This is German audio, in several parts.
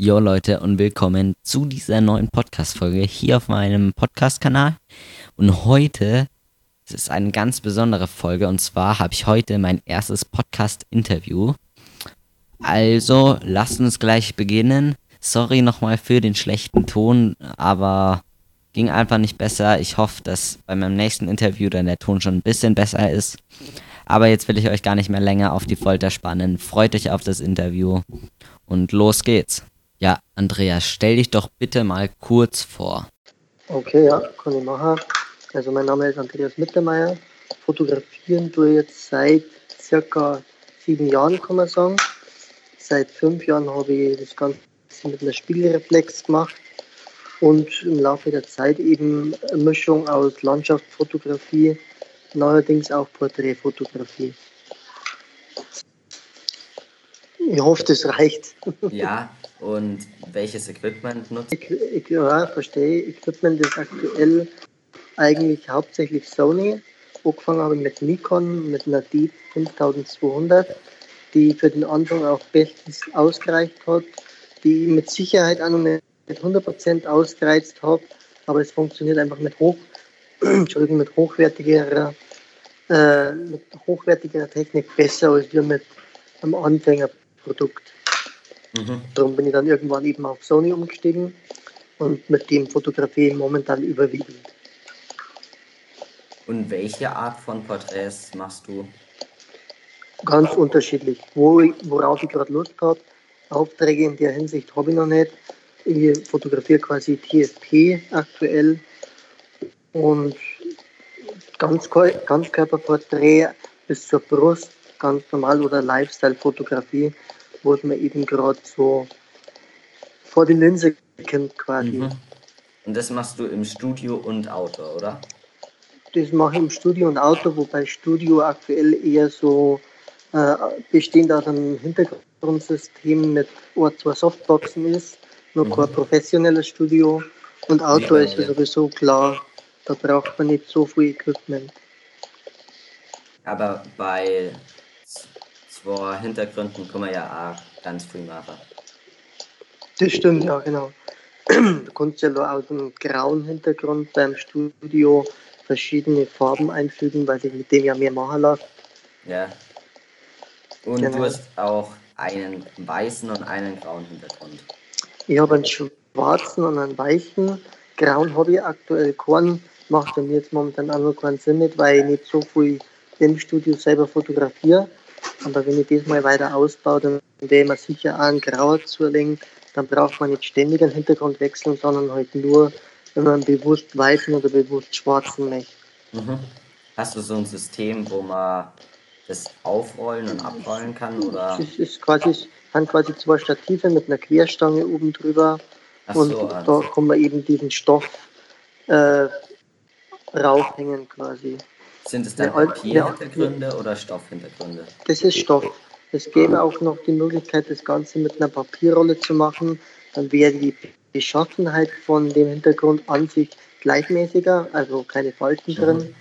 Jo Leute und willkommen zu dieser neuen Podcast-Folge hier auf meinem Podcast-Kanal. Und heute es ist eine ganz besondere Folge und zwar habe ich heute mein erstes Podcast-Interview. Also lasst uns gleich beginnen. Sorry nochmal für den schlechten Ton, aber ging einfach nicht besser. Ich hoffe, dass bei meinem nächsten Interview dann der Ton schon ein bisschen besser ist. Aber jetzt will ich euch gar nicht mehr länger auf die Folter spannen. Freut euch auf das Interview und los geht's. Ja, Andreas, stell dich doch bitte mal kurz vor. Okay, ja, kann ich machen. Also mein Name ist Andreas Mittermeier. Fotografieren tue ich jetzt seit circa sieben Jahren, kann man sagen. Seit fünf Jahren habe ich das Ganze mit einer Spiegelreflex gemacht und im Laufe der Zeit eben eine Mischung aus Landschaftsfotografie, neuerdings auch Porträtfotografie. Ich hoffe, das reicht. Ja, und welches Equipment nutzt ich, ich, Ja, verstehe. Equipment ist aktuell eigentlich hauptsächlich Sony. Angefangen habe ich mit Nikon, mit einer D 5200, die für den Anfang auch bestens ausgereicht hat, die mit Sicherheit auch noch nicht 100% ausgereizt habe, aber es funktioniert einfach mit hoch, Entschuldigung, mit hochwertigerer äh, mit hochwertiger Technik besser als wir mit einem Anfängerprodukt. Mhm. Darum bin ich dann irgendwann eben auf Sony umgestiegen und mit dem fotografiere ich momentan überwiegend. Und welche Art von Porträts machst du? Ganz unterschiedlich. Wo ich, worauf ich gerade Lust habe. Aufträge in der Hinsicht habe ich noch nicht. Ich fotografiere quasi TFP aktuell und ganz, Ganzkörperporträt bis zur Brust, ganz normal oder Lifestyle-Fotografie, es mir eben gerade so vor die Linse kennt quasi. Mhm. Und das machst du im Studio und Auto, oder? Das mache ich im Studio und Auto, wobei Studio aktuell eher so äh, bestehend aus einem Hintergrundsystem mit zwei Softboxen ist, nur mhm. kein professionelles Studio. Und Auto ja, ist ja sowieso klar, da braucht man nicht so viel Equipment. Aber bei zwei Hintergründen kann man ja auch ganz viel machen. Das stimmt, ja, genau. Du kannst ja aus dem grauen Hintergrund beim Studio verschiedene Farben einfügen, weil sich mit dem ja mehr machen lässt. Ja. Und genau. du hast auch einen weißen und einen grauen Hintergrund. Ich habe einen schwarzen und einen weißen. Grauen habe ich aktuell keinen macht bei mir jetzt momentan auch noch keinen Sinn nicht, weil ich nicht so viel im Studio selber fotografiere. Aber wenn ich das mal weiter ausbaue, dann ich mir sicher auch einen Grauer zulegen. Dann braucht man nicht ständig einen Hintergrund wechseln, sondern halt nur, wenn man bewusst weißen oder bewusst schwarzen möchte. Mhm. Hast du so ein System, wo man das aufrollen und abrollen kann? Oder? Es ist quasi, haben quasi zwei Stative mit einer Querstange oben drüber. Ach und so, also. da kann man eben diesen Stoff äh, raufhängen quasi. Sind es dann Papierhintergründe oder Stoffhintergründe? Das ist Stoff. Es gäbe auch noch die Möglichkeit, das Ganze mit einer Papierrolle zu machen. Dann wäre die Beschaffenheit von dem Hintergrund an sich gleichmäßiger, also keine Falten mhm. drin.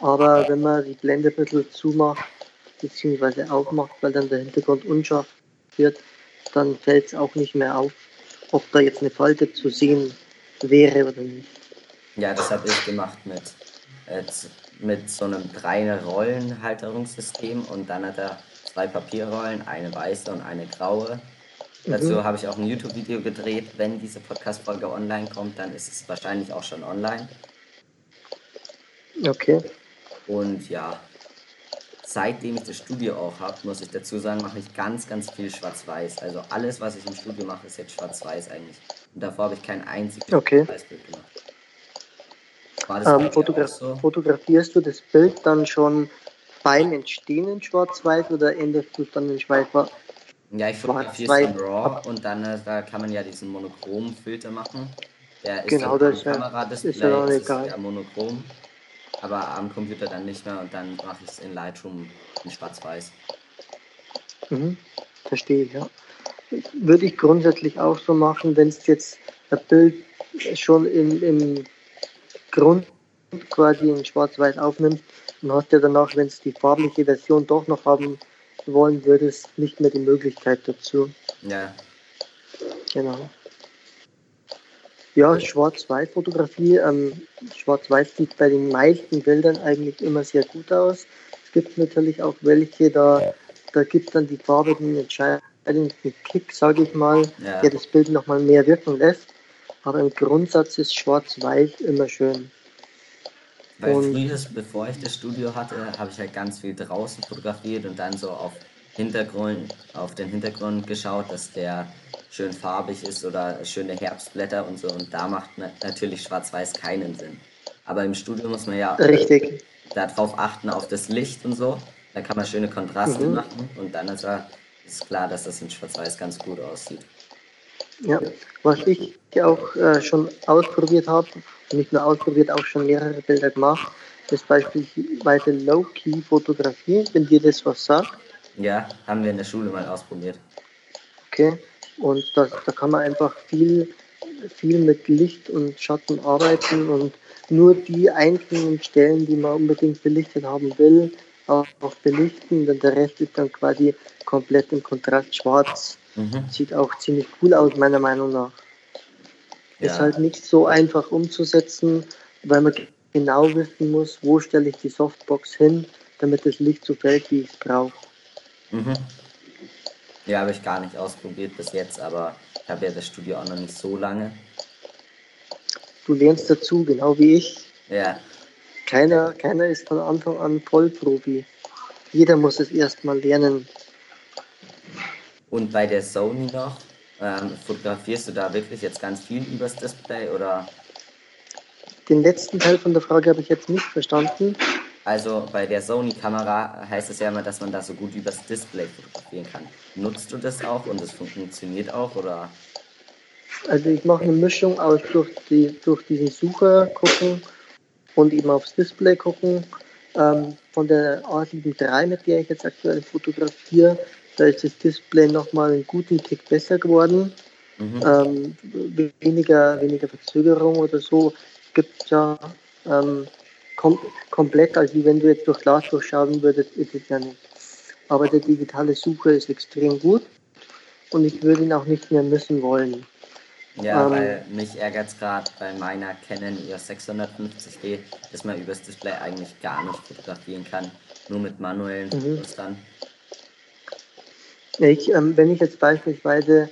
Aber wenn man die Blende ein bisschen zumacht, beziehungsweise aufmacht, weil dann der Hintergrund unscharf wird, dann fällt es auch nicht mehr auf, ob da jetzt eine Falte zu sehen wäre oder nicht. Ja, das habe ich gemacht mit, äh, mit so einem drei Rollenhalterungssystem und dann hat er zwei Papierrollen, eine weiße und eine graue. Mhm. Dazu habe ich auch ein YouTube-Video gedreht. Wenn diese Podcast-Folge online kommt, dann ist es wahrscheinlich auch schon online. Okay. Und ja, seitdem ich das Studio auch habe, muss ich dazu sagen, mache ich ganz, ganz viel Schwarz-Weiß. Also alles, was ich im Studio mache, ist jetzt Schwarz-Weiß eigentlich. Und davor habe ich kein einziges okay. Schwarz-Weiß-Bild gemacht. Ähm, fotogra so? Fotografierst du das Bild dann schon beim Entstehen in Schwarz-Weiß oder endest du es dann in Schwarz? Ja, ich fotografiere es in RAW und dann äh, da kann man ja diesen Monochrom-Filter machen. Der ist genau, dann das Kameradisplay, ist ja, ist ja monochrom, aber am Computer dann nicht mehr und dann mache ich es in Lightroom in Schwarz-Weiß. Mhm, verstehe ich, ja. Würde ich grundsätzlich auch so machen, wenn es jetzt ein Bild schon im, im Grund quasi in Schwarz-Weiß aufnimmst und hast ja danach, wenn es die farbliche Version doch noch haben wollen würdest, nicht mehr die Möglichkeit dazu. Ja. Genau. Ja, Schwarz-Weiß-Fotografie. Ähm, Schwarz-Weiß sieht bei den meisten Bildern eigentlich immer sehr gut aus. Es gibt natürlich auch welche, da, da gibt dann die Farbe den entscheidenden Kick, sage ich mal, ja. der das Bild nochmal mehr wirken lässt. Aber im Grundsatz ist Schwarz-Weiß immer schön. Weil früher, bevor ich das Studio hatte, habe ich halt ganz viel draußen fotografiert und dann so auf Hintergrund, auf den Hintergrund geschaut, dass der schön farbig ist oder schöne Herbstblätter und so. Und da macht natürlich Schwarz-Weiß keinen Sinn. Aber im Studio muss man ja Richtig. darauf achten, auf das Licht und so. Da kann man schöne Kontraste mhm. machen und dann ist, er, ist klar, dass das in Schwarz-Weiß ganz gut aussieht. Ja, was ich auch äh, schon ausprobiert habe, nicht nur ausprobiert, auch schon mehrere Bilder gemacht, ist beispielsweise Low-Key-Fotografie, wenn dir das was sagt. Ja, haben wir in der Schule mal ausprobiert. Okay, und da, da kann man einfach viel, viel mit Licht und Schatten arbeiten und nur die einzelnen Stellen, die man unbedingt belichtet haben will, auch, auch belichten. Denn der Rest ist dann quasi komplett im Kontrast schwarz. Mhm. Sieht auch ziemlich cool aus, meiner Meinung nach. Ja. Ist halt nicht so einfach umzusetzen, weil man genau wissen muss, wo stelle ich die Softbox hin, damit das Licht so fällt, wie ich es brauche. Mhm. Ja, habe ich gar nicht ausprobiert bis jetzt, aber ich habe ja das Studio auch noch nicht so lange. Du lernst dazu, genau wie ich. Ja. Keiner, keiner ist von Anfang an Vollprofi. Jeder muss es erstmal lernen. Und bei der Sony noch, ähm, fotografierst du da wirklich jetzt ganz viel übers Display oder? Den letzten Teil von der Frage habe ich jetzt nicht verstanden. Also bei der Sony-Kamera heißt es ja immer, dass man da so gut übers Display fotografieren kann. Nutzt du das auch und es funktioniert auch oder? Also ich mache eine Mischung aus durch, die, durch diesen Sucher gucken und eben aufs Display gucken. Ähm, von der A7 III, mit der ich jetzt aktuell fotografiere, da ist das Display nochmal einen guten Tick besser geworden. Mhm. Ähm, weniger, weniger Verzögerung oder so. Es gibt ja ähm, kom komplett, als wie wenn du jetzt durch Glas durchschauen würdest, ist es ja nicht. Aber der digitale Sucher ist extrem gut und ich würde ihn auch nicht mehr missen wollen. Ja, ähm, weil mich ärgert es gerade bei meiner Canon EOS 650D, dass man übers Display eigentlich gar nicht fotografieren kann, nur mit manuellen mhm. Fotos dann. Ich, ähm, wenn ich jetzt beispielsweise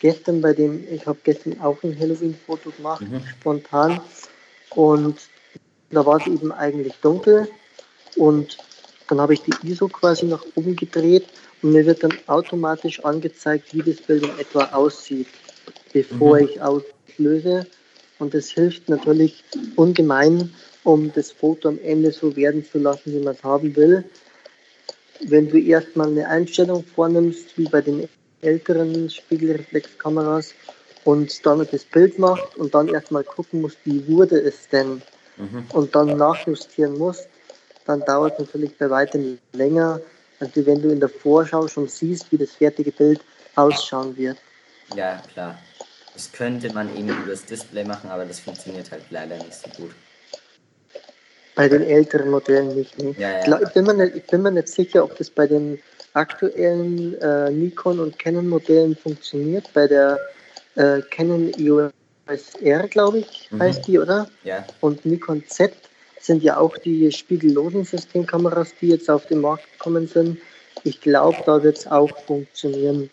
gestern bei dem, ich habe gestern auch ein Halloween-Foto gemacht, mhm. spontan, und da war es eben eigentlich dunkel und dann habe ich die ISO quasi nach oben gedreht und mir wird dann automatisch angezeigt, wie das Bild in etwa aussieht, bevor mhm. ich auslöse. Und das hilft natürlich ungemein, um das Foto am Ende so werden zu lassen, wie man es haben will. Wenn du erstmal eine Einstellung vornimmst, wie bei den älteren Spiegelreflexkameras, und dann das Bild macht und dann erstmal gucken musst, wie wurde es denn mhm. und dann nachjustieren musst, dann dauert es natürlich bei weitem länger, als wenn du in der Vorschau schon siehst, wie das fertige Bild ausschauen wird. Ja, klar. Das könnte man eben über das Display machen, aber das funktioniert halt leider nicht so gut. Bei den älteren Modellen nicht. Ne? Ja, ja. Ich, bin mir nicht, ich bin mir nicht sicher, ob das bei den aktuellen äh, Nikon und Canon Modellen funktioniert. Bei der äh, Canon EOS R, glaube ich, mhm. heißt die, oder? Ja. Und Nikon Z sind ja auch die spiegellosen Systemkameras, die jetzt auf den Markt gekommen sind. Ich glaube, da wird es auch funktionieren.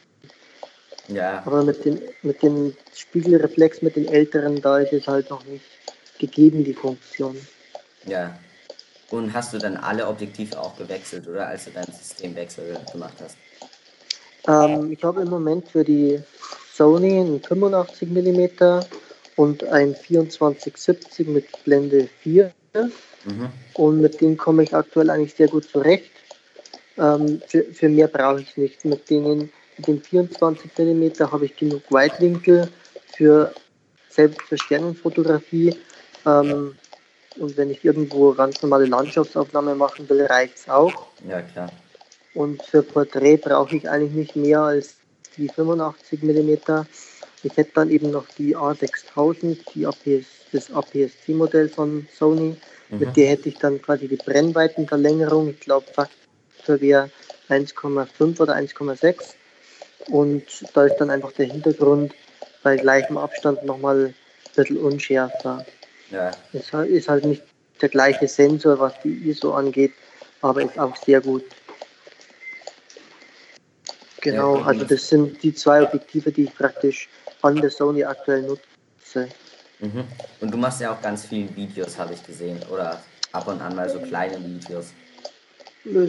Ja. Aber mit dem, mit dem Spiegelreflex, mit den älteren, da ist es halt noch nicht gegeben, die Funktion. Ja. Und hast du dann alle Objektive auch gewechselt, oder als du deinen Systemwechsel gemacht hast? Ähm, ich habe im Moment für die Sony ein 85 mm und ein 2470 mit Blende 4. Mhm. Und mit dem komme ich aktuell eigentlich sehr gut zurecht. Ähm, für, für mehr brauche ich nicht. Mit, denen, mit den 24 mm habe ich genug Weitwinkel für selbst für Sternenfotografie. Ähm, und wenn ich irgendwo ganz normale Landschaftsaufnahme machen will, reicht es auch. Ja, klar. Und für Porträt brauche ich eigentlich nicht mehr als die 85 mm. Ich hätte dann eben noch die A6000, die APS, das APS-C-Modell von Sony. Mhm. Mit der hätte ich dann quasi die Brennweitenverlängerung. Ich glaube, Faktor wäre 1,5 oder 1,6. Und da ist dann einfach der Hintergrund bei gleichem Abstand nochmal ein bisschen unschärfer. Ja. Es ist halt nicht der gleiche Sensor, was die ISO angeht, aber ist auch sehr gut. Genau, also das sind die zwei Objektive, die ich praktisch an der Sony aktuell nutze. Mhm. Und du machst ja auch ganz viele Videos, habe ich gesehen. Oder ab und an mal so kleine Videos.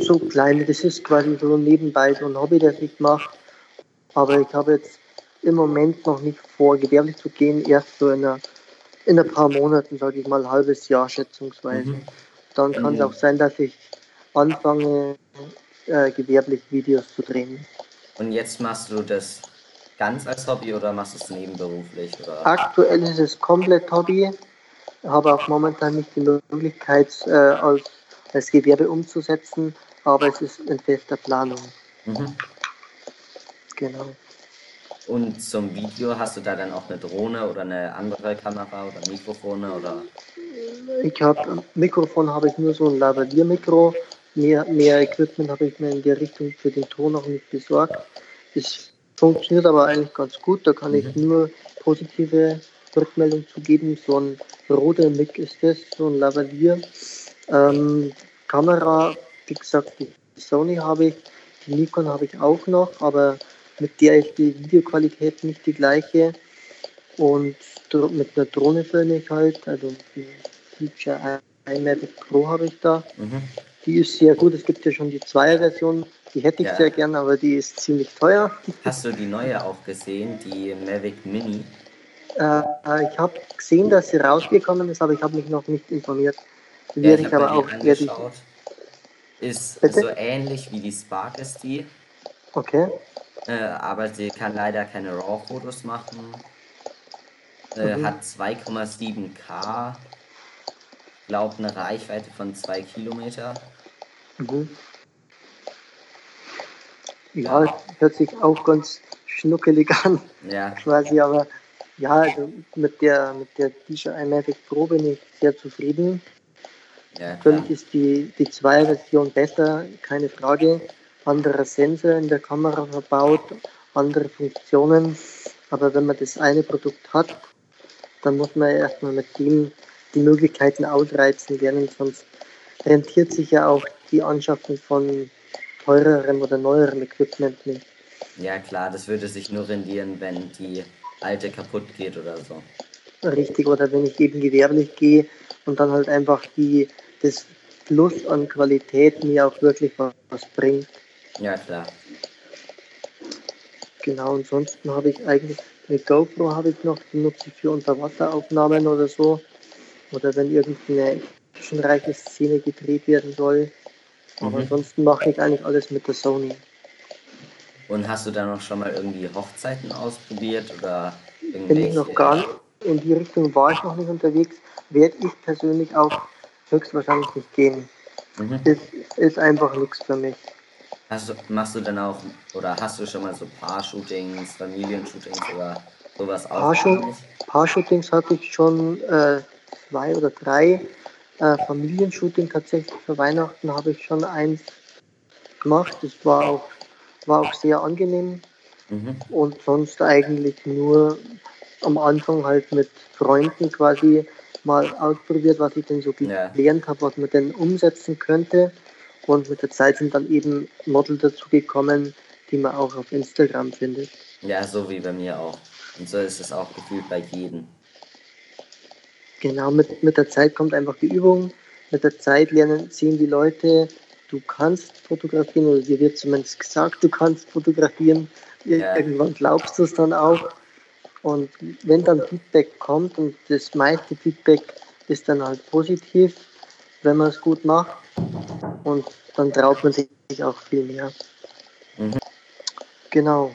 So kleine, das ist quasi so nebenbei so ein Hobby, das ich mache. Aber ich habe jetzt im Moment noch nicht vor, gewerblich zu gehen, erst so in, einer, in ein paar Monaten, sage ich mal, ein halbes Jahr schätzungsweise. Mhm. Dann kann es auch sein, dass ich anfange, äh, gewerblich Videos zu drehen. Und jetzt machst du das ganz als Hobby oder machst du es nebenberuflich? Oder? Aktuell ist es komplett Hobby, habe auch momentan nicht die Möglichkeit, äh, als, als Gewerbe umzusetzen, aber es ist in fester Planung. Mhm. Genau. Und zum Video hast du da dann auch eine Drohne oder eine andere Kamera oder Mikrofone oder? Ich habe Mikrofon habe ich nur so ein Lavalier-Mikro. Mehr, mehr Equipment habe ich mir in der Richtung für den Ton noch nicht besorgt. Es funktioniert aber eigentlich ganz gut. Da kann ich nur positive Rückmeldung zu geben. So ein roter Mic ist das, so ein Lavalier. Ähm, Kamera, wie gesagt, die Sony habe ich, die Nikon habe ich auch noch, aber mit der ist die Videoqualität nicht die gleiche. Und mit einer Drohne filme ich halt, also die DJI Mavic Pro habe ich da. Mhm. Die ist sehr gut. Es gibt ja schon die Zweier-Version, die hätte ich Ja. sehr gern, aber die ist ziemlich teuer. Hast du die neue auch gesehen, die Mavic Mini? Äh, ich habe gesehen, dass sie rausgekommen ist, aber ich habe mich noch nicht informiert. Ja, werde ich ich aber auch werde. Ist Bitte? so ähnlich wie die Spark ist die, Okay. Äh, aber sie kann leider keine RAW-Fotos machen. Äh, Mhm. Hat 2,7K, glaubt eine Reichweite von 2 Kilometer. Mhm. Ja, hört sich auch ganz schnuckelig an, Ja, quasi, aber ja, also mit der mit der DJI Mavic Pro bin ich sehr zufrieden. ja. Natürlich ist die, die 2-Version besser, keine Frage. Anderer Sensor in der Kamera verbaut, andere Funktionen. Aber wenn man das eine Produkt hat, dann muss man erstmal mit dem die Möglichkeiten ausreizen lernen, sonst rentiert sich ja auch die Anschaffung von teurerem oder neuerem Equipment nicht. ja klar, das würde sich nur rendieren, wenn die alte kaputt geht oder so. Richtig, oder wenn ich eben gewerblich gehe und dann halt einfach die, das Plus an Qualität mir auch wirklich was, was bringt. Ja klar. Genau, ansonsten habe ich eigentlich eine GoPro habe ich noch, die nutze ich für Unterwasseraufnahmen oder so. Oder wenn irgendeine actionreiche Szene gedreht werden soll. Aber Mhm. ansonsten mache ich eigentlich alles mit der Sony. Und hast du da noch schon mal irgendwie Hochzeiten ausprobiert oder Bin irgendwelche? ich noch gar nicht, in die Richtung war ich noch nicht unterwegs, werde ich persönlich auch höchstwahrscheinlich nicht gehen. Mhm. Ist, ist einfach nichts für mich. Hast du, machst du dann auch, oder hast du schon mal so Paar-Shootings, Familienshootings oder sowas ausprobiert? Paar-Shootings hatte ich schon äh, zwei oder drei. Äh, Familienshooting tatsächlich für Weihnachten habe ich schon eins gemacht. Das war auch, war auch sehr angenehm. Mhm. Und sonst eigentlich nur am Anfang halt mit Freunden quasi mal ausprobiert, was ich denn so Ja. gelernt habe, was man denn umsetzen könnte. Und mit der Zeit sind dann eben Model dazugekommen, die man auch auf Instagram findet. Ja, so wie bei mir auch. Und so ist es auch gefühlt bei jedem. Genau, mit, mit der Zeit kommt einfach die Übung. Mit der Zeit lernen, sehen die Leute, du kannst fotografieren oder dir wird zumindest gesagt, du kannst fotografieren. Ja. Irgendwann glaubst du es dann auch. Und wenn dann Feedback kommt und das meiste Feedback ist dann halt positiv, wenn man es gut macht. Und dann traut man sich auch viel mehr. Mhm. Genau.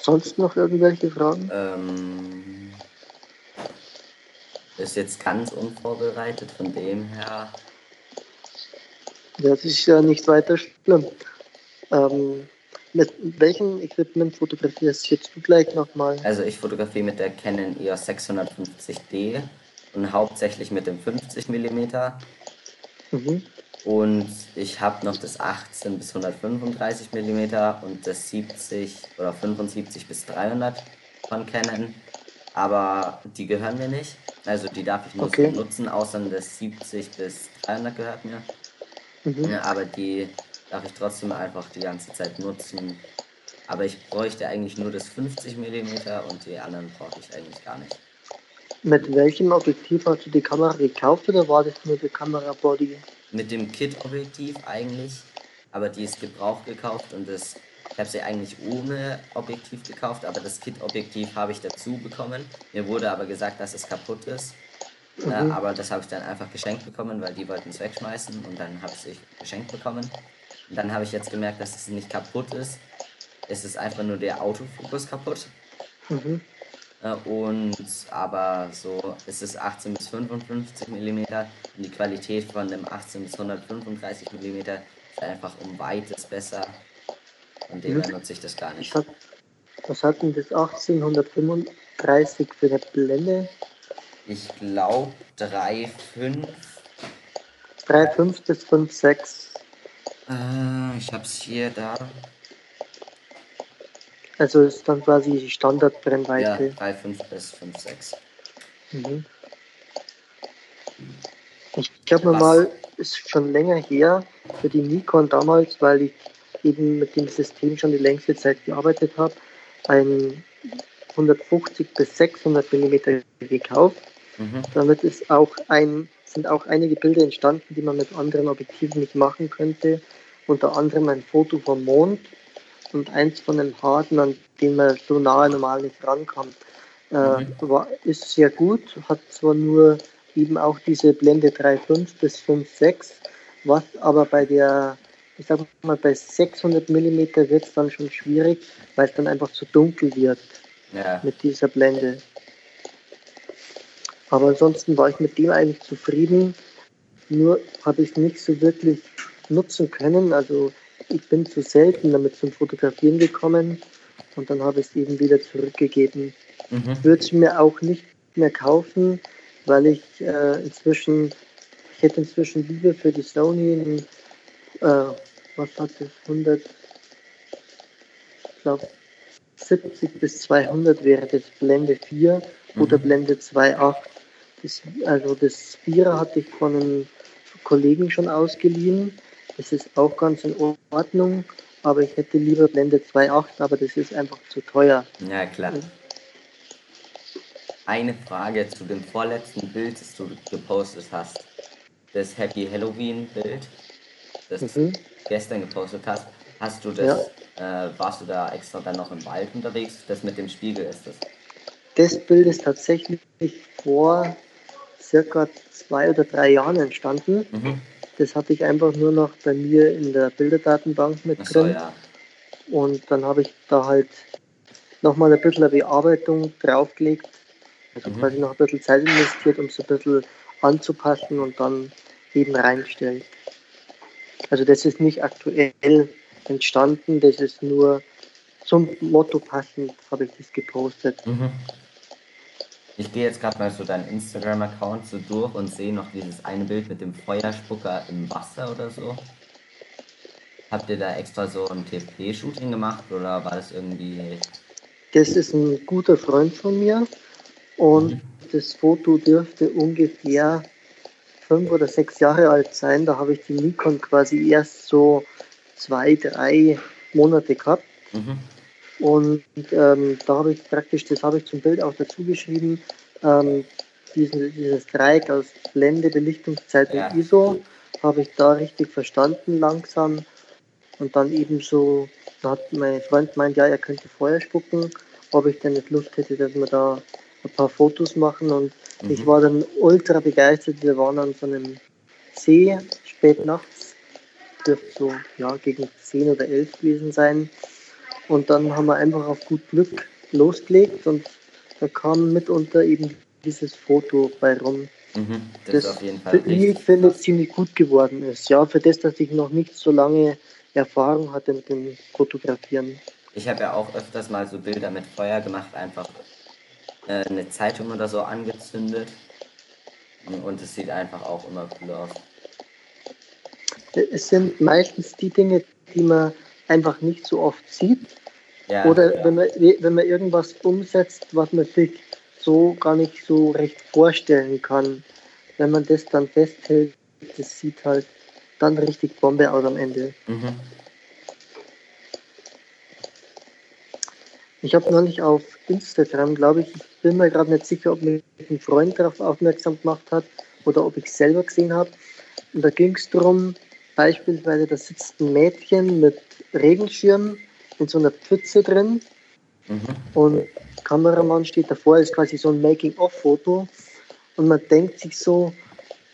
Sonst noch irgendwelche Fragen? Ähm, ist jetzt ganz unvorbereitet, von dem her. Das ist ja nicht weiter schlimm. Ähm, mit welchem Equipment fotografierst jetzt du gleich nochmal? Also ich fotografiere mit der Canon EOS 650D und hauptsächlich mit dem 50 mm. Mhm. Und ich habe noch das 18 bis 135 mm und das 70 oder 75 bis 300 von Canon, aber die gehören mir nicht. Also die darf ich nur Okay. so nutzen, außer das 70 bis 300 gehört mir. Mhm. Ja, aber die darf ich trotzdem einfach die ganze Zeit nutzen. Aber ich bräuchte eigentlich nur das 50 mm und die anderen brauche ich eigentlich gar nicht. Mit welchem Objektiv hast du die Kamera gekauft oder war das nur der Kamerabody? Mit dem Kit-Objektiv eigentlich, aber die ist gebraucht gekauft und das, ich habe sie eigentlich ohne Objektiv gekauft, aber das Kit-Objektiv habe ich dazu bekommen. Mir wurde aber gesagt, dass es kaputt ist. Äh, aber das habe ich dann einfach geschenkt bekommen, weil die wollten es wegschmeißen und dann habe ich es geschenkt bekommen. Und dann habe ich jetzt gemerkt, dass es nicht kaputt ist. Es ist einfach nur der Autofokus kaputt. Mhm. Äh, Und aber so ist es 18 bis 55 mm und die Qualität von dem 18 bis 135 mm ist einfach um weites besser. Von dem her nutze ich das gar nicht. Was hat, was hat denn das 1835 für eine Blende? Ich glaube 3,5. 3,5 bis 5,6. Äh, ich hab's hier da. Also ist dann quasi die Ja, Standardbrennweite. 3,5 bis 5,6. Mhm. Ich glaube mal, ist schon länger her für die Nikon damals, weil ich eben mit dem System schon die längste Zeit gearbeitet habe, ein 150 bis 600 mm gekauft. Mhm. Damit ist auch ein, sind auch einige Bilder entstanden, die man mit anderen Objektiven nicht machen könnte. Unter anderem ein Foto vom Mond und eins von einem Haken, an den man so nahe normal nicht rankommt. Äh, Mhm. war, ist sehr gut, hat zwar nur eben auch diese Blende 3,5 bis 5,6, was aber bei der, ich sag mal, bei 600 mm wird es dann schon schwierig, weil es dann einfach zu dunkel wird Ja. mit dieser Blende. Aber ansonsten war ich mit dem eigentlich zufrieden. Nur habe ich es nicht so wirklich nutzen können. Also ich bin zu selten damit zum Fotografieren gekommen und dann habe ich es eben wieder zurückgegeben. Mhm. Würde es mir auch nicht mehr kaufen, weil ich äh, inzwischen, ich hätte inzwischen lieber für die Sony ein, äh, was hat das, 100, ich glaube 70 bis 200 wäre das Blende 4 oder Mhm. Blende 2.8. Das, also das 4er hatte ich von einem Kollegen schon ausgeliehen. Das ist auch ganz in Ordnung, aber ich hätte lieber Blende 2.8, aber das ist einfach zu teuer. Ja, klar. Eine Frage zu dem vorletzten Bild, das du gepostet hast. Das Happy Halloween Bild, das Mhm. du gestern gepostet hast. Hast du das, äh, warst du da extra dann noch im Wald unterwegs? Das mit dem Spiegel ist das. Das Bild ist tatsächlich vor circa zwei oder drei Jahren entstanden. Mhm. Das hatte ich einfach nur noch bei mir in der Bilderdatenbank mit Achso, drin. ja. Und dann habe ich da halt nochmal ein bisschen eine Bearbeitung draufgelegt. Also Mhm. quasi noch ein bisschen Zeit investiert, um es ein bisschen anzupassen und dann eben reingestellt. Also das ist nicht aktuell entstanden, das ist nur zum Motto passend, habe ich das gepostet. Mhm. Ich gehe jetzt gerade mal so deinen Instagram-Account so durch und sehe noch dieses eine Bild mit dem Feuerspucker im Wasser oder so. Habt ihr da extra so ein TFP-Shooting gemacht oder war das irgendwie. Das ist ein guter Freund von mir und das Foto dürfte ungefähr fünf oder sechs Jahre alt sein. Da habe ich die Nikon quasi erst so zwei, drei Monate gehabt. Mhm. Und ähm, da habe ich praktisch, das habe ich zum Bild auch dazu geschrieben, ähm, diesen, dieses Dreieck aus Blende, Belichtungszeit Ja. und ISO habe ich da richtig verstanden langsam. Und dann eben so, da hat mein Freund gemeint, ja, er könnte Feuer spucken, ob ich denn nicht Lust hätte, dass wir da ein paar Fotos machen. Und ich Mhm. war dann ultra begeistert. Wir waren an so einem See spät nachts, dürfte so ja, gegen 10 oder 11 gewesen sein. Und dann haben wir einfach auf gut Glück losgelegt und da kam mitunter eben dieses Foto bei rum, Mhm. Das, das ist auf jeden Fall für- wie ich finde ziemlich gut geworden ist. Ja, für das, dass ich noch nicht so lange Erfahrung hatte mit dem Fotografieren. Ich habe ja auch öfters mal so Bilder mit Feuer gemacht, einfach äh, eine Zeitung oder so angezündet. Und es sieht einfach auch immer cool aus. Es sind meistens die Dinge, die man einfach nicht so oft sieht. Ja, Oder ja. Wenn, man, wenn man irgendwas umsetzt, was man sich so gar nicht so recht vorstellen kann. Wenn man das dann festhält, das sieht halt dann richtig Bombe aus am Ende. Mhm. Ich habe neulich auf Instagram, glaube ich, ich bin mir gerade nicht sicher, ob mich ein Freund darauf aufmerksam gemacht hat oder ob ich es selber gesehen habe. Und da ging es darum, beispielsweise, da sitzt ein Mädchen mit Regenschirm in so einer Pfütze drin mhm. und Kameramann steht davor, ist quasi so ein Making-of-Foto und man denkt sich so,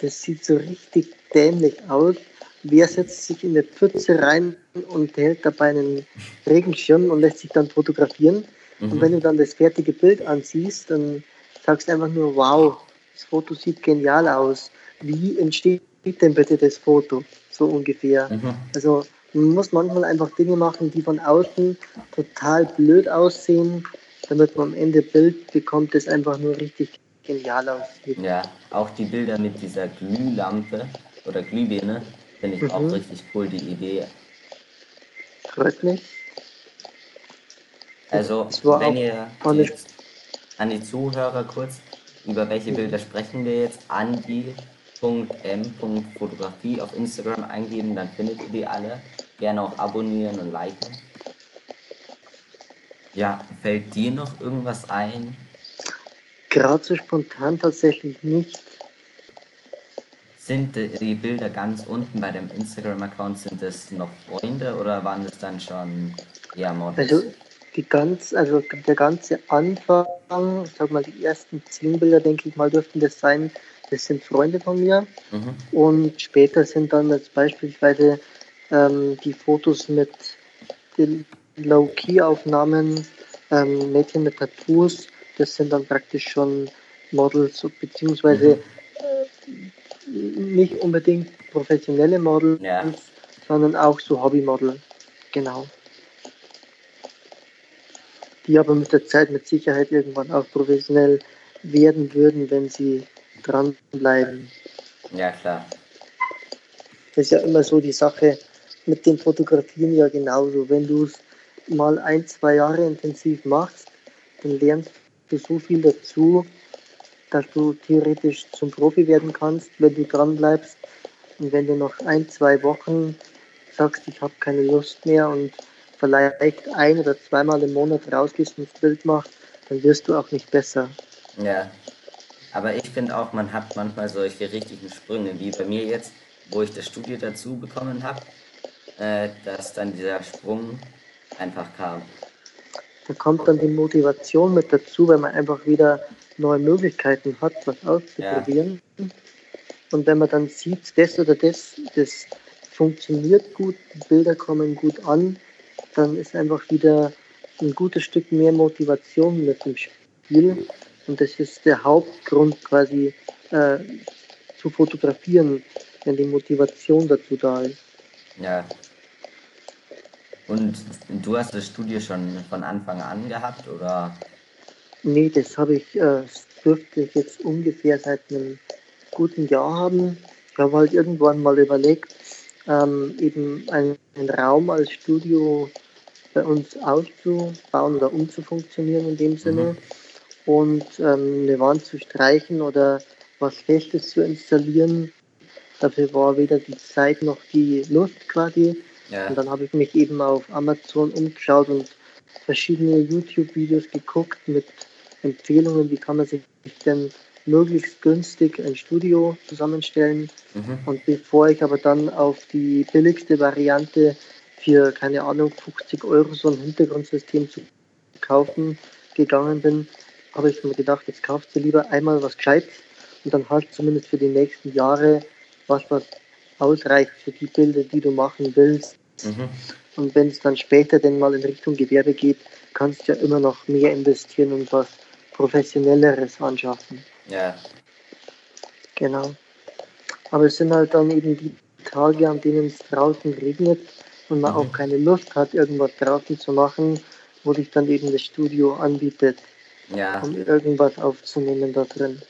das sieht so richtig dämlich aus. Wer setzt sich in eine Pfütze rein und hält dabei einen Regenschirm und lässt sich dann fotografieren? Mhm. Und wenn du dann das fertige Bild ansiehst, dann sagst du einfach nur, wow, das Foto sieht genial aus. Wie entsteht denn bitte das Foto? So ungefähr. Mhm. Also man muss manchmal einfach Dinge machen, die von außen total blöd aussehen, damit man am Ende Bild bekommt, das einfach nur richtig genial aussieht. Ja, auch die Bilder mit dieser Glühlampe oder Glühbirne finde ich mhm. auch richtig cool, die Idee. Freut mich. Also, wenn ihr jetzt an die Zuhörer kurz, über welche Bilder sprechen wir jetzt? Andi.m.fotografie auf Instagram eingeben, dann findet ihr die alle. Gerne auch abonnieren und liken. Ja, fällt dir noch irgendwas ein? Gerade so spontan tatsächlich nicht. Sind die Bilder ganz unten bei dem Instagram-Account, sind das noch Freunde oder waren das dann schon ja, Models? Also die ganz, also der ganze Anfang, ich sag mal die ersten zehn Bilder, denke ich mal, dürften das sein. Das sind Freunde von mir. Mhm. Und später sind dann jetzt beispielsweise ähm, die Fotos mit den Low-Key-Aufnahmen, ähm, Mädchen mit Tattoos, das sind dann praktisch schon Models, beziehungsweise mhm. äh, nicht unbedingt professionelle Models, ja. sondern auch so Hobbymodel. Genau. Die aber mit der Zeit mit Sicherheit irgendwann auch professionell werden würden, wenn sie dranbleiben. Ja, klar. Das ist ja immer so die Sache, mit den Fotografien ja genauso. Wenn du es mal ein, zwei Jahre intensiv machst, dann lernst du so viel dazu, dass du theoretisch zum Profi werden kannst, wenn du dran bleibst. Und wenn du noch ein, zwei Wochen sagst, ich habe keine Lust mehr und vielleicht ein oder zweimal im Monat rausgehst und das Bild machst, dann wirst du auch nicht besser. Ja, aber ich finde auch, man hat manchmal solche richtigen Sprünge, wie bei mir jetzt, wo ich das Studio dazu bekommen habe äh, dass dann dieser Sprung einfach kam. Da kommt dann die Motivation mit dazu, weil man einfach wieder neue Möglichkeiten hat, was auszuprobieren. Ja. Und wenn man dann sieht, das oder das, das funktioniert gut, die Bilder kommen gut an, dann ist einfach wieder ein gutes Stück mehr Motivation mit dem Spiel. Und das ist der Hauptgrund quasi äh, zu fotografieren, wenn die Motivation dazu da ist. Ja, und du hast das Studio schon von Anfang an gehabt, oder? Nee, das habe ich, äh, dürfte ich jetzt ungefähr seit einem guten Jahr haben. Ich habe halt irgendwann mal überlegt, ähm, eben einen, einen Raum als Studio bei uns auszubauen oder umzufunktionieren in dem Sinne mhm. Und ähm, eine Wand zu streichen oder was Festes zu installieren. Dafür war weder die Zeit noch die Lust quasi. Ja. Und dann habe ich mich eben auf Amazon umgeschaut und verschiedene YouTube-Videos geguckt mit Empfehlungen, wie kann man sich denn möglichst günstig ein Studio zusammenstellen. Mhm. Und bevor ich aber dann auf die billigste Variante für, keine Ahnung, 50 Euro so ein Hintergrundsystem zu kaufen gegangen bin, habe ich mir gedacht, jetzt kaufst du lieber einmal was Gescheites und dann hast du zumindest für die nächsten Jahre was, was ausreicht für die Bilder, die du machen willst. Mhm. Und wenn es dann später denn mal in Richtung Gewerbe geht, kannst du ja immer noch mehr investieren und was Professionelleres anschaffen. Ja. Genau. Aber es sind halt dann eben die Tage, an denen es draußen regnet und man mhm. auch keine Lust hat, irgendwas draußen zu machen, wo sich dann eben das Studio anbietet, ja. um irgendwas aufzunehmen da drin.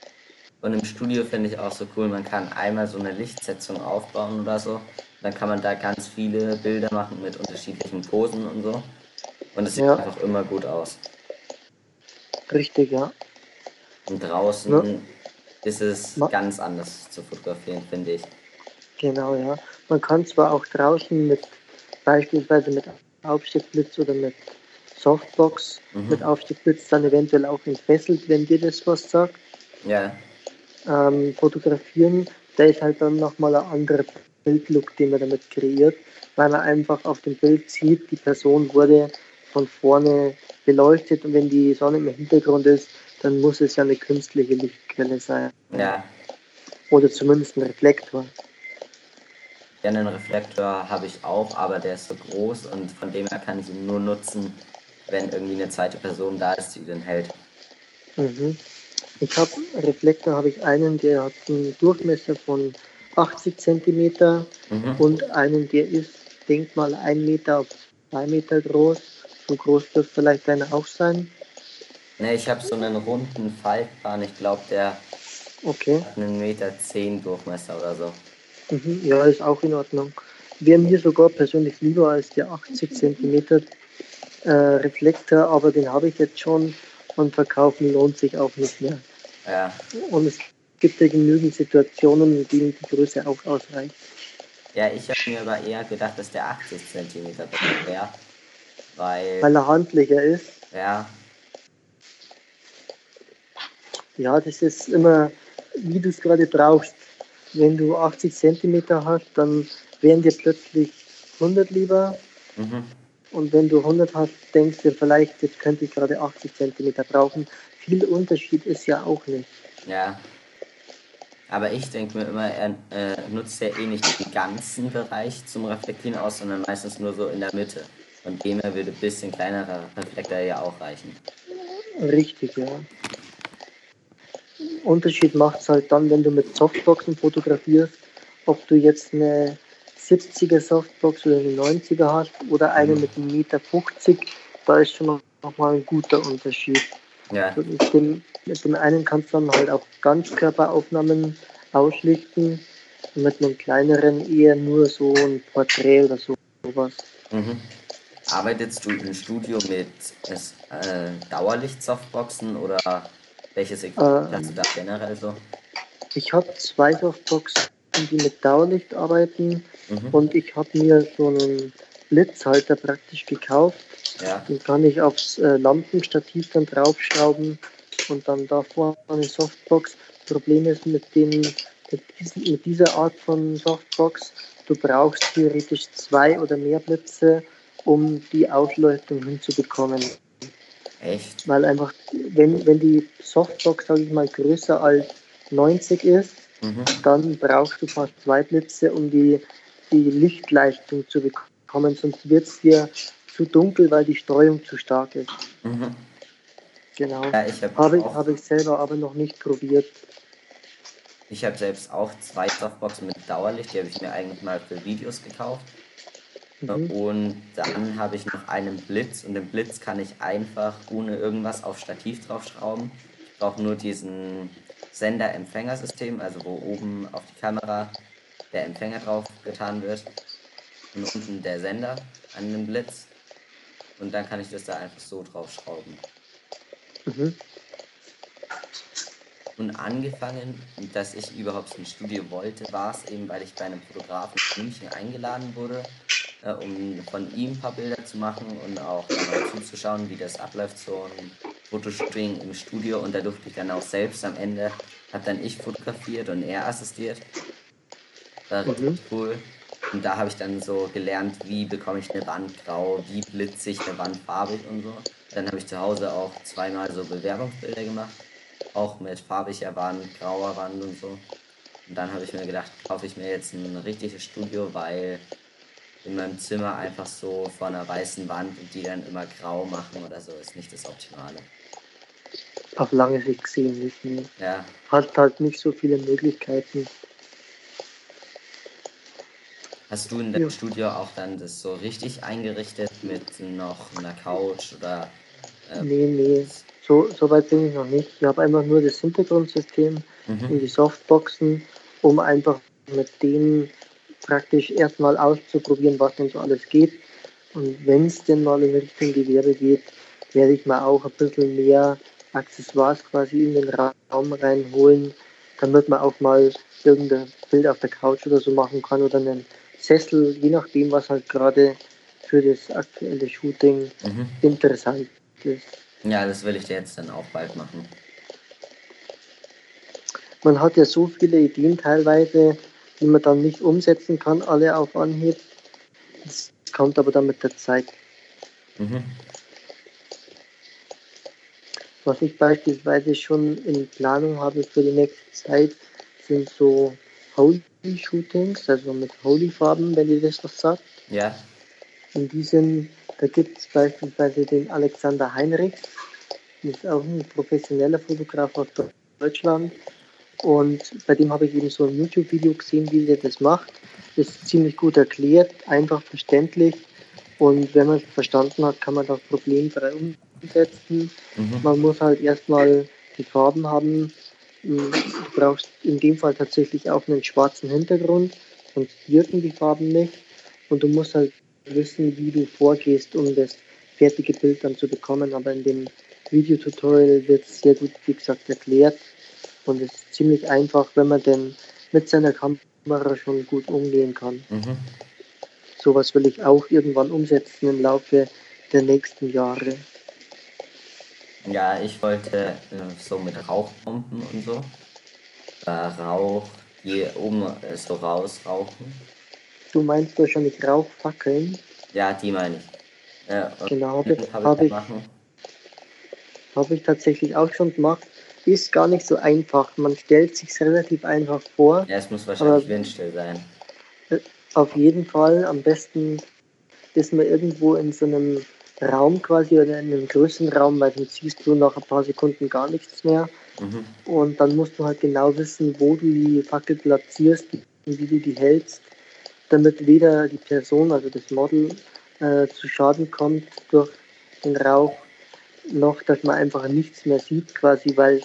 Und im Studio finde ich auch so cool, man kann einmal so eine Lichtsetzung aufbauen oder so. Dann kann man da ganz viele Bilder machen mit unterschiedlichen Posen und so. Und es sieht Ja. einfach immer gut aus. Richtig, ja. Und draußen Ja. ist es Ma- ganz anders zu fotografieren, finde ich. Genau, ja. Man kann zwar auch draußen mit beispielsweise mit Aufsteckblitz oder mit Softbox Mhm. mit Aufsteckblitz dann eventuell auch entfesselt, wenn dir das was sagt, Ja, ähm, fotografieren. Da ist halt dann nochmal ein anderer Bildlook, den man damit kreiert, weil man einfach auf dem Bild sieht, die Person wurde von vorne beleuchtet und wenn die Sonne im Hintergrund ist, dann muss es ja eine künstliche Lichtquelle sein ja. oder zumindest ein Reflektor. Ja, einen Reflektor habe ich auch, aber der ist so groß und von dem her kann ich ihn nur nutzen, wenn irgendwie eine zweite Person da ist, die den hält. Mhm. Ich habe Reflektor habe ich einen, der hat einen Durchmesser von 80 cm Mhm. und einen, der ist, denk mal, 1 Meter auf 2 Meter groß. So groß dürfte vielleicht einer auch sein. Ne, ich habe so einen runden Faltbahn, ich glaube, der Okay. hat einen Meter zehn Durchmesser oder so. Mhm. Ja, ist auch in Ordnung. Wäre mir sogar persönlich lieber als der 80 cm äh, Reflektor, aber den habe ich jetzt schon und verkaufen lohnt sich auch nicht mehr. Ja, Und es gibt ja genügend Situationen, in denen die Größe auch ausreicht. ja ich habe mir aber eher gedacht, dass der 80 cm wäre, weil, Weil er handlicher ist. ja, Ja, das ist immer, wie du es gerade brauchst. Wenn du 80 cm hast, dann wären dir plötzlich 100 lieber. mhm. Und wenn du 100 hast, denkst du vielleicht, jetzt könnte ich gerade 80 cm brauchen. Viel Unterschied ist ja auch nicht. Ja. Aber ich denke mir immer, er äh, nutzt ja eh nicht den ganzen Bereich zum Reflektieren aus, sondern meistens nur so in der Mitte. Und dem her würde ein bisschen kleinerer Reflektor ja auch reichen. Richtig, ja. Unterschied macht es halt dann, wenn du mit Softboxen fotografierst, ob du jetzt eine 70er Softbox oder eine 90er hast oder eine mit einem Meter 50, da ist schon noch mal ein guter Unterschied. Ja, Mit dem, mit dem einen kannst du dann halt auch Ganzkörperaufnahmen ausschlichten und mit einem kleineren eher nur so ein Porträt oder so, sowas. mhm. Arbeitest du im Studio mit äh, Dauerlicht-Softboxen oder welches Equipment Ähm. hast du da generell so? Ich habe zwei Softboxen, die mit Dauerlicht arbeiten Mhm. und ich habe mir so einen Blitzhalter praktisch gekauft. Ja, Den kann ich aufs äh, Lampenstativ dann draufschrauben und dann davor eine Softbox. Problem ist mit, den, mit, diesen, mit dieser Art von Softbox, du brauchst theoretisch zwei oder mehr Blitze, um die Ausleuchtung hinzubekommen. echt? Weil einfach, wenn, wenn die Softbox, sage ich mal, größer als 90 ist, Mhm. dann brauchst du fast zwei Blitze, um die, die Lichtleistung zu bekommen, sonst wird es dir zu dunkel, weil die Streuung zu stark ist. Mhm. Genau. Ja, ich habe Habe ich, habe ich selber aber noch nicht probiert. ich hab selbst auch zwei Softboxen mit Dauerlicht, die habe ich mir eigentlich mal für Videos gekauft. Mhm. Und dann habe ich noch einen Blitz und den Blitz kann ich einfach ohne irgendwas auf Stativ draufschrauben. Ich brauche nur diesen Sender-Empfängersystem, also wo oben auf die Kamera der Empfänger drauf getan wird und unten der Sender an den Blitz. Und dann kann ich das da einfach so draufschrauben. Mhm. Und angefangen, dass ich überhaupt ins Studio wollte, war es eben, weil ich bei einem Fotografen in München eingeladen wurde, äh, um von ihm ein paar Bilder zu machen und auch mal zuzuschauen, wie das abläuft, so ein Fotoshooting im Studio. Und da durfte ich dann auch selbst am Ende, habe dann ich fotografiert und er assistiert. War richtig Mhm. cool. Und da habe ich dann so gelernt, wie bekomme ich eine Wand grau, wie blitze ich eine Wand farbig und so. Dann habe ich zu Hause auch zweimal so Bewerbungsbilder gemacht, auch mit farbiger Wand, grauer Wand und so. Und dann habe ich mir gedacht, kaufe ich mir jetzt ein richtiges Studio, weil in meinem Zimmer einfach so vor einer weißen Wand und die dann immer grau machen oder so ist nicht das Optimale. Auf lange Sicht gesehen nicht. Nee. Ja, Hat halt nicht so viele Möglichkeiten. hast du in deinem Ja. Studio auch dann das so richtig eingerichtet mit noch einer Couch oder äh, Nee, nee, so, so weit bin ich noch nicht. Ich habe einfach nur das Hintergrundsystem Mhm. und die Softboxen, um einfach mit denen praktisch erstmal auszuprobieren, was denn so alles geht. Und wenn es denn mal in Richtung Gewerbe geht, werde ich mal auch ein bisschen mehr Accessoires quasi in den Raum reinholen, damit man auch mal irgendein Bild auf der Couch oder so machen kann oder einen Sessel, je nachdem, was halt gerade für das aktuelle Shooting mhm. interessant ist. Ja, das will ich dir jetzt dann auch bald machen. Man hat ja so viele Ideen teilweise, die man dann nicht umsetzen kann, alle auf Anhieb. Das kommt aber dann mit der Zeit. Mhm. Was ich beispielsweise schon in Planung habe für die nächste Zeit, sind so Holy-Shootings, also mit Holy-Farben, wenn ihr das was sagt. Ja. In diesem, da gibt es beispielsweise den Alexander Heinrichs, das ist auch ein professioneller Fotograf aus Deutschland. Und bei dem habe ich eben so ein YouTube-Video gesehen, wie der das macht. Das ist ziemlich gut erklärt, einfach verständlich. Und wenn man es verstanden hat, kann man das problemfrei umsetzen. Mhm. Man muss halt erstmal die Farben haben. Du brauchst in dem Fall tatsächlich auch einen schwarzen Hintergrund, sonst wirken die Farben nicht. Und du musst halt wissen, wie du vorgehst, um das fertige Bild dann zu bekommen. Aber in dem Videotutorial wird es sehr gut, wie gesagt, erklärt. Und es ist ziemlich einfach, wenn man denn mit seiner Kamera schon gut umgehen kann. Mhm. Sowas will ich auch irgendwann umsetzen im Laufe der nächsten Jahre. Ja, ich wollte äh, so mit Rauchpumpen und so. Äh, Rauch, die oben äh, so rausrauchen. Du meinst wahrscheinlich Rauchfackeln? Ja, die meine ich. Äh, genau, habe ich, hab ich, hab ich tatsächlich auch schon gemacht ist gar nicht so einfach. Man stellt sich relativ einfach vor. Ja, es muss wahrscheinlich windstill sein. Auf jeden Fall. Am besten ist man irgendwo in so einem Raum quasi oder in einem größeren Raum, weil dann siehst du nach ein paar Sekunden gar nichts mehr. Mhm. Und dann musst du halt genau wissen, wo du die Fackel platzierst und wie du die hältst, damit weder die Person, also das Model, äh, zu Schaden kommt durch den Rauch noch, dass man einfach nichts mehr sieht, quasi, weil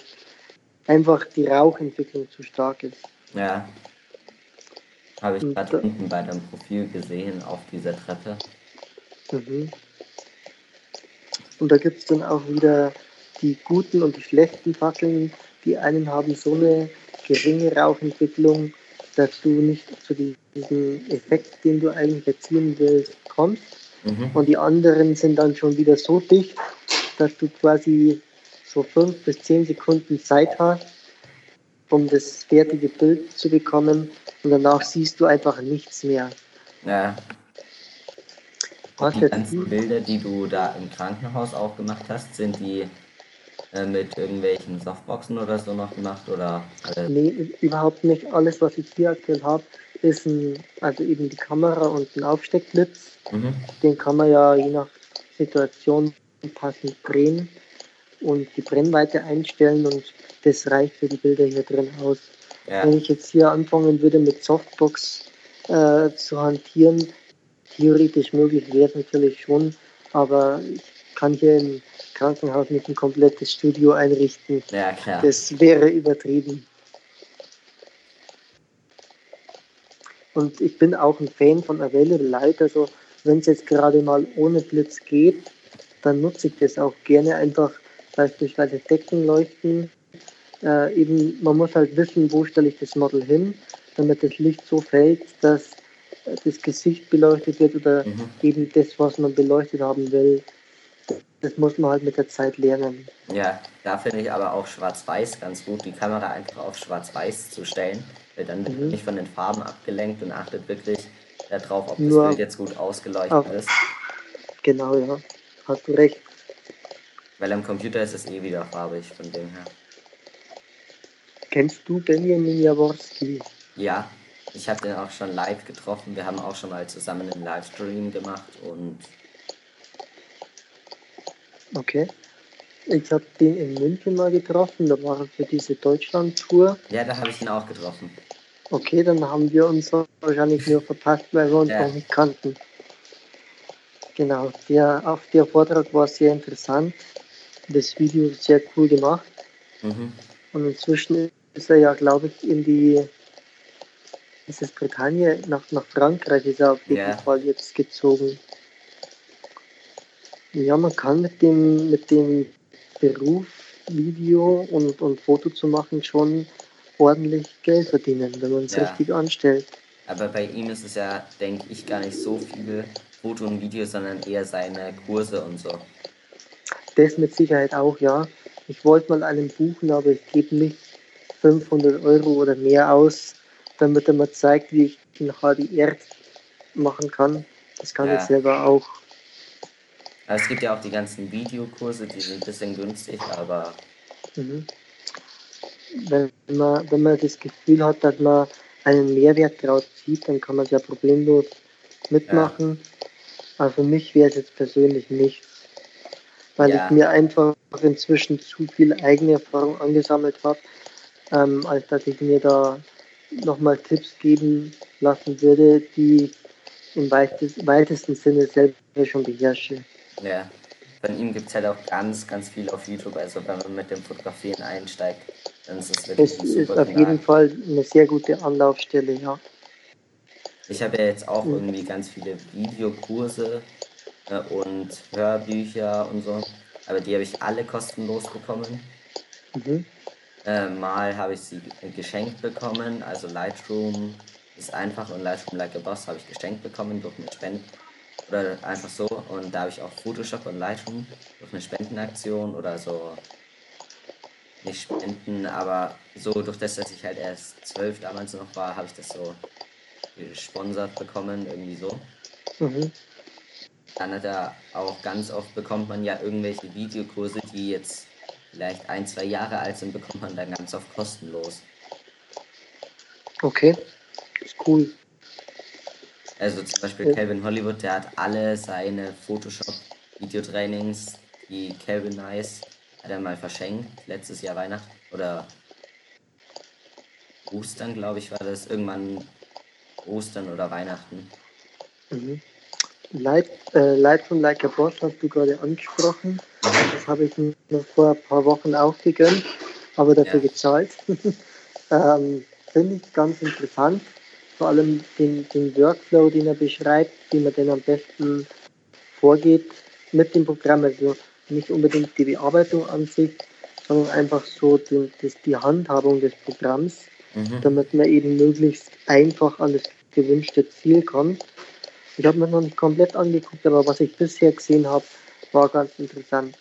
einfach die Rauchentwicklung zu stark ist. Ja. Habe ich gerade unten bei deinem Profil gesehen, auf dieser Treppe. Mhm. Und da gibt es dann auch wieder die guten und die schlechten Fackeln. Die einen haben so eine geringe Rauchentwicklung, dass du nicht zu diesem Effekt, den du eigentlich erzielen willst, kommst. Mhm. Und die anderen sind dann schon wieder so dicht, dass du quasi so fünf bis zehn Sekunden Zeit hast, um das fertige Bild zu bekommen und danach siehst du einfach nichts mehr. Ja. Was die ganzen die? Bilder, die du da im Krankenhaus auch gemacht hast, sind die äh, mit irgendwelchen Softboxen oder so noch gemacht oder alles? Nee, überhaupt nicht. Alles, was ich hier aktuell habe, ist ein, also eben die Kamera und ein Aufsteckblitz. Mhm. Den kann man ja je nach Situation passend drehen und die Brennweite einstellen und das reicht für die Bilder hier drin aus. Ja. Wenn ich jetzt hier anfangen würde mit Softbox äh, zu hantieren, theoretisch möglich wäre es natürlich schon, aber ich kann hier im Krankenhaus nicht ein komplettes Studio einrichten. Ja, klar. Das wäre übertrieben. Und ich bin auch ein Fan von Available Light, also wenn es jetzt gerade mal ohne Blitz geht, dann nutze ich das auch gerne einfach beispielsweise Deckenleuchten. Äh, eben, man muss halt wissen, wo stelle ich das Model hin, damit das Licht so fällt, dass äh, das Gesicht beleuchtet wird oder mhm. eben das, was man beleuchtet haben will. Das muss man halt mit der Zeit lernen. Ja, da finde ich aber auch Schwarz-Weiß ganz gut, die Kamera einfach auf Schwarz-Weiß zu stellen, weil dann wird mhm. nicht von den Farben abgelenkt und achtet wirklich darauf, ob Nur das Bild jetzt gut ausgeleuchtet auf, ist. Genau, ja hast du recht. Weil am Computer ist es eh wieder farbig, von dem her. Kennst du Benjamin Jaworski? Ja, ich habe den auch schon live getroffen. Wir haben auch schon mal zusammen einen Livestream gemacht und. Okay. Ich habe den in München mal getroffen, da war er für diese Deutschland-Tour. Ja, da habe ich ihn auch getroffen. Okay, dann haben wir uns wahrscheinlich nur verpasst, weil wir uns ja. noch nicht kannten. Genau, der, auch der Vortrag war sehr interessant. Das Video sehr cool gemacht. Mhm. Und inzwischen ist er ja, glaube ich, in die, ist es Britannien, nach, nach Frankreich ist er auf jeden yeah. Fall jetzt gezogen. Ja, man kann mit dem, mit dem Beruf Video und, und Foto zu machen schon ordentlich Geld verdienen, wenn man es ja. richtig anstellt. Aber bei ihm ist es ja, denke ich, gar nicht so viel Foto und Video, sondern eher seine Kurse und so. Das mit Sicherheit auch, ja. Ich wollte mal einen buchen, aber ich gebe nicht 500 Euro oder mehr aus, damit er mir zeigt, wie ich den HDR machen kann. Das kann ja. ich selber auch. Es gibt ja auch die ganzen Videokurse, die sind ein bisschen günstig, aber. Mhm. Wenn, man, wenn man das Gefühl hat, dass man einen Mehrwert draus zieht, dann kann man es ja problemlos mitmachen. Ja. Aber für mich wäre es jetzt persönlich nichts. Weil ja. ich mir einfach inzwischen zu viel eigene Erfahrung angesammelt habe, ähm, als dass ich mir da nochmal Tipps geben lassen würde, die im weitesten Sinne selber schon beherrsche. Ja, von ihm gibt es halt auch ganz, ganz viel auf YouTube. Also wenn man mit dem Fotografieren einsteigt, dann ist es wirklich es ein super ist auf jeden Fall eine sehr gute Anlaufstelle, ja. Ich habe ja jetzt auch irgendwie ganz viele Videokurse äh, und Hörbücher und so, aber die habe ich alle kostenlos bekommen. Mhm. Äh, mal habe ich sie geschenkt bekommen, also Lightroom ist einfach und Lightroom Like a Boss habe ich geschenkt bekommen durch eine Spenden oder einfach so. Und da habe ich auch Photoshop und Lightroom durch eine Spendenaktion oder so. Nicht Spenden, aber so durch das, dass ich halt erst zwölf damals noch war, habe ich das so gesponsert bekommen, irgendwie so. Mhm. Dann hat er auch ganz oft bekommt man ja irgendwelche Videokurse, die jetzt vielleicht ein, zwei Jahre alt sind, bekommt man dann ganz oft kostenlos. Okay, ist cool. Also zum Beispiel Calvin Hollywood, der hat alle seine Photoshop-Videotrainings, die Calvin Nice, hat er mal verschenkt, letztes Jahr Weihnachten oder Ostern, glaube ich, war das. Irgendwann Ostern oder Weihnachten. Mhm. Light, äh, Lightroom Like a Boss hast du gerade angesprochen. Das habe ich mir vor ein paar Wochen auch gegönnt, aber dafür ja. gezahlt. ähm, Finde ich ganz interessant vor allem den, den Workflow, den er beschreibt, wie man denn am besten vorgeht mit dem Programm. Also nicht unbedingt die Bearbeitung an sich, sondern einfach so den, das, die Handhabung des Programms, mhm. damit man eben möglichst einfach an das gewünschte Ziel kommt. Ich habe mir noch nicht komplett angeguckt, aber was ich bisher gesehen habe, war ganz interessant.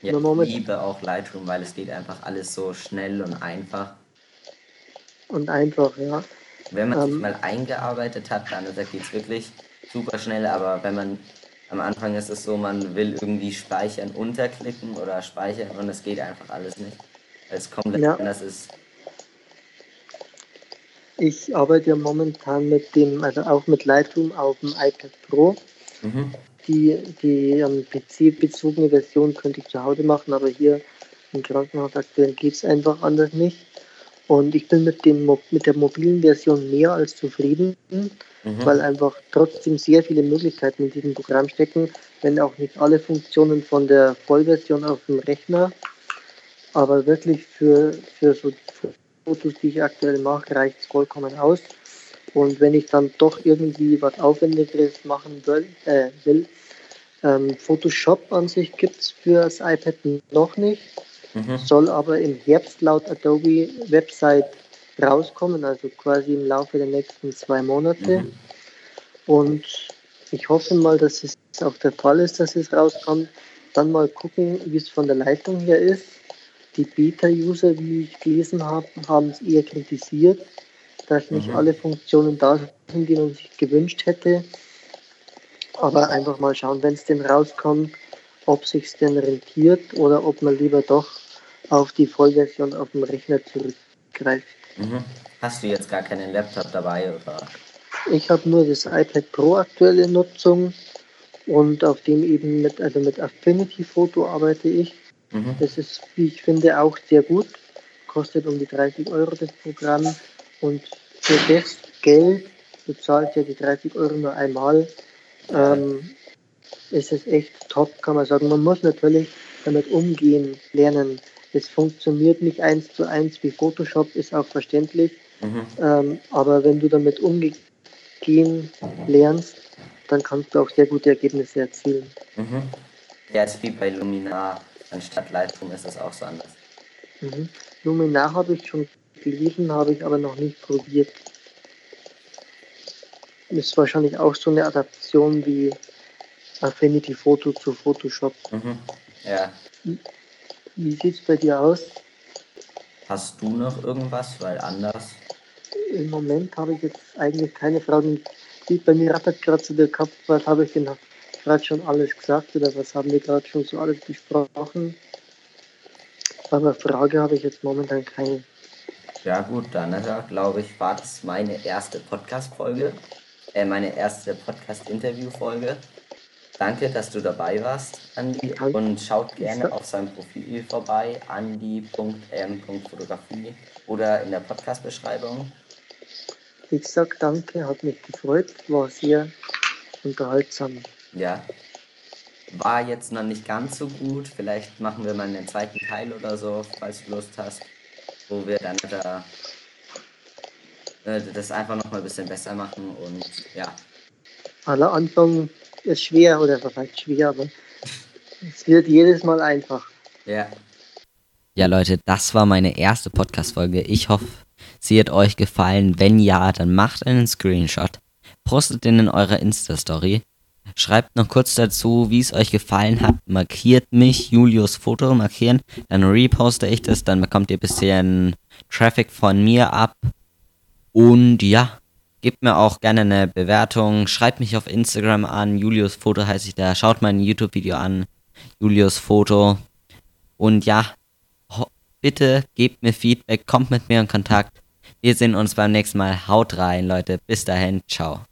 Ja, ich liebe auch Lightroom, weil es geht einfach alles so schnell und einfach. Und einfach, ja. Wenn man ähm, sich mal eingearbeitet hat, dann geht es wirklich super schnell, aber wenn man am Anfang ist es so, man will irgendwie speichern, unterklicken oder speichern und es geht einfach alles nicht, es komplett ja. anders ist. Ich arbeite ja momentan mit dem, also auch mit Lightroom auf dem iPad Pro. Mhm. Die, die um, PC-bezogene Version könnte ich zu Hause machen, aber hier im Krankenhaus aktuell geht es einfach anders nicht. Und ich bin mit, dem, mit der mobilen Version mehr als zufrieden, mhm. weil einfach trotzdem sehr viele Möglichkeiten in diesem Programm stecken, wenn auch nicht alle Funktionen von der Vollversion auf dem Rechner. Aber wirklich für, für so Fotos, die ich aktuell mache, reicht es vollkommen aus. Und wenn ich dann doch irgendwie was Aufwendigeres machen will, äh, will ähm, Photoshop an sich gibt es für das iPad noch nicht. Mhm. Soll aber im Herbst laut Adobe Website rauskommen, also quasi im Laufe der nächsten zwei Monate. Mhm. Und ich hoffe mal, dass es auch der Fall ist, dass es rauskommt. Dann mal gucken, wie es von der Leitung her ist. Die Beta-User, wie ich gelesen habe, haben es eher kritisiert, dass nicht mhm. alle Funktionen da sind, die man sich gewünscht hätte. Aber einfach mal schauen, wenn es denn rauskommt, ob sich denn rentiert oder ob man lieber doch auf die Vollversion auf dem Rechner zurückgreift. Mhm. Hast du jetzt gar keinen Laptop dabei oder? Ich habe nur das iPad Pro aktuelle Nutzung und auf dem eben mit, also mit Affinity Photo arbeite ich. Mhm. Das ist, wie ich finde, auch sehr gut. Kostet um die 30 Euro das Programm und für das Geld, du zahlst ja die 30 Euro nur einmal, ähm, ist es echt top, kann man sagen. Man muss natürlich damit umgehen lernen. Es funktioniert nicht eins zu eins wie Photoshop, ist auch verständlich. Mhm. Ähm, aber wenn du damit umgehen lernst, dann kannst du auch sehr gute Ergebnisse erzielen. Mhm. Ja, ist wie bei Luminar. Anstatt Lightroom ist es auch so anders. Mhm. Luminar habe ich schon gelesen, habe ich aber noch nicht probiert. Ist wahrscheinlich auch so eine Adaption wie Affinity Photo zu Photoshop. Mhm. Ja. Wie sieht es bei dir aus? Hast du noch irgendwas? Weil anders. Im Moment habe ich jetzt eigentlich keine Fragen. Bei mir rattert gerade so der Kopf, was habe ich denn gerade schon alles gesagt oder was haben wir gerade schon so alles besprochen? Aber Frage habe ich jetzt momentan keine. Ja gut, dann also, glaube ich, war das meine erste Podcast-Folge, äh, meine erste Podcast-Interview-Folge. Danke, dass du dabei warst, Andi. Und schaut gerne auf seinem Profil vorbei, andi.m.fotografie oder in der Podcast-Beschreibung. Ich sag danke, hat mich gefreut, war sehr unterhaltsam. Ja. War jetzt noch nicht ganz so gut. Vielleicht machen wir mal einen zweiten Teil oder so, falls du Lust hast, wo wir dann da äh, das einfach noch mal ein bisschen besser machen und ja. Aller Anfang ist schwer oder vielleicht schwer, aber es wird jedes Mal einfach. Ja. Ja, Leute, das war meine erste Podcast-Folge. Ich hoffe, sie hat euch gefallen. Wenn ja, dann macht einen Screenshot, postet den in eurer Insta-Story. Schreibt noch kurz dazu, wie es euch gefallen hat. Markiert mich, Julius Foto markieren. Dann reposte ich das. Dann bekommt ihr ein bisschen Traffic von mir ab. Und ja, Gebt mir auch gerne eine Bewertung. Schreibt mich auf Instagram an. Julius Foto heiße ich da. Schaut mein YouTube-Video an. Julius Foto. Und ja, bitte gebt mir Feedback. Kommt mit mir in Kontakt. Wir sehen uns beim nächsten Mal. Haut rein, Leute. Bis dahin. Ciao.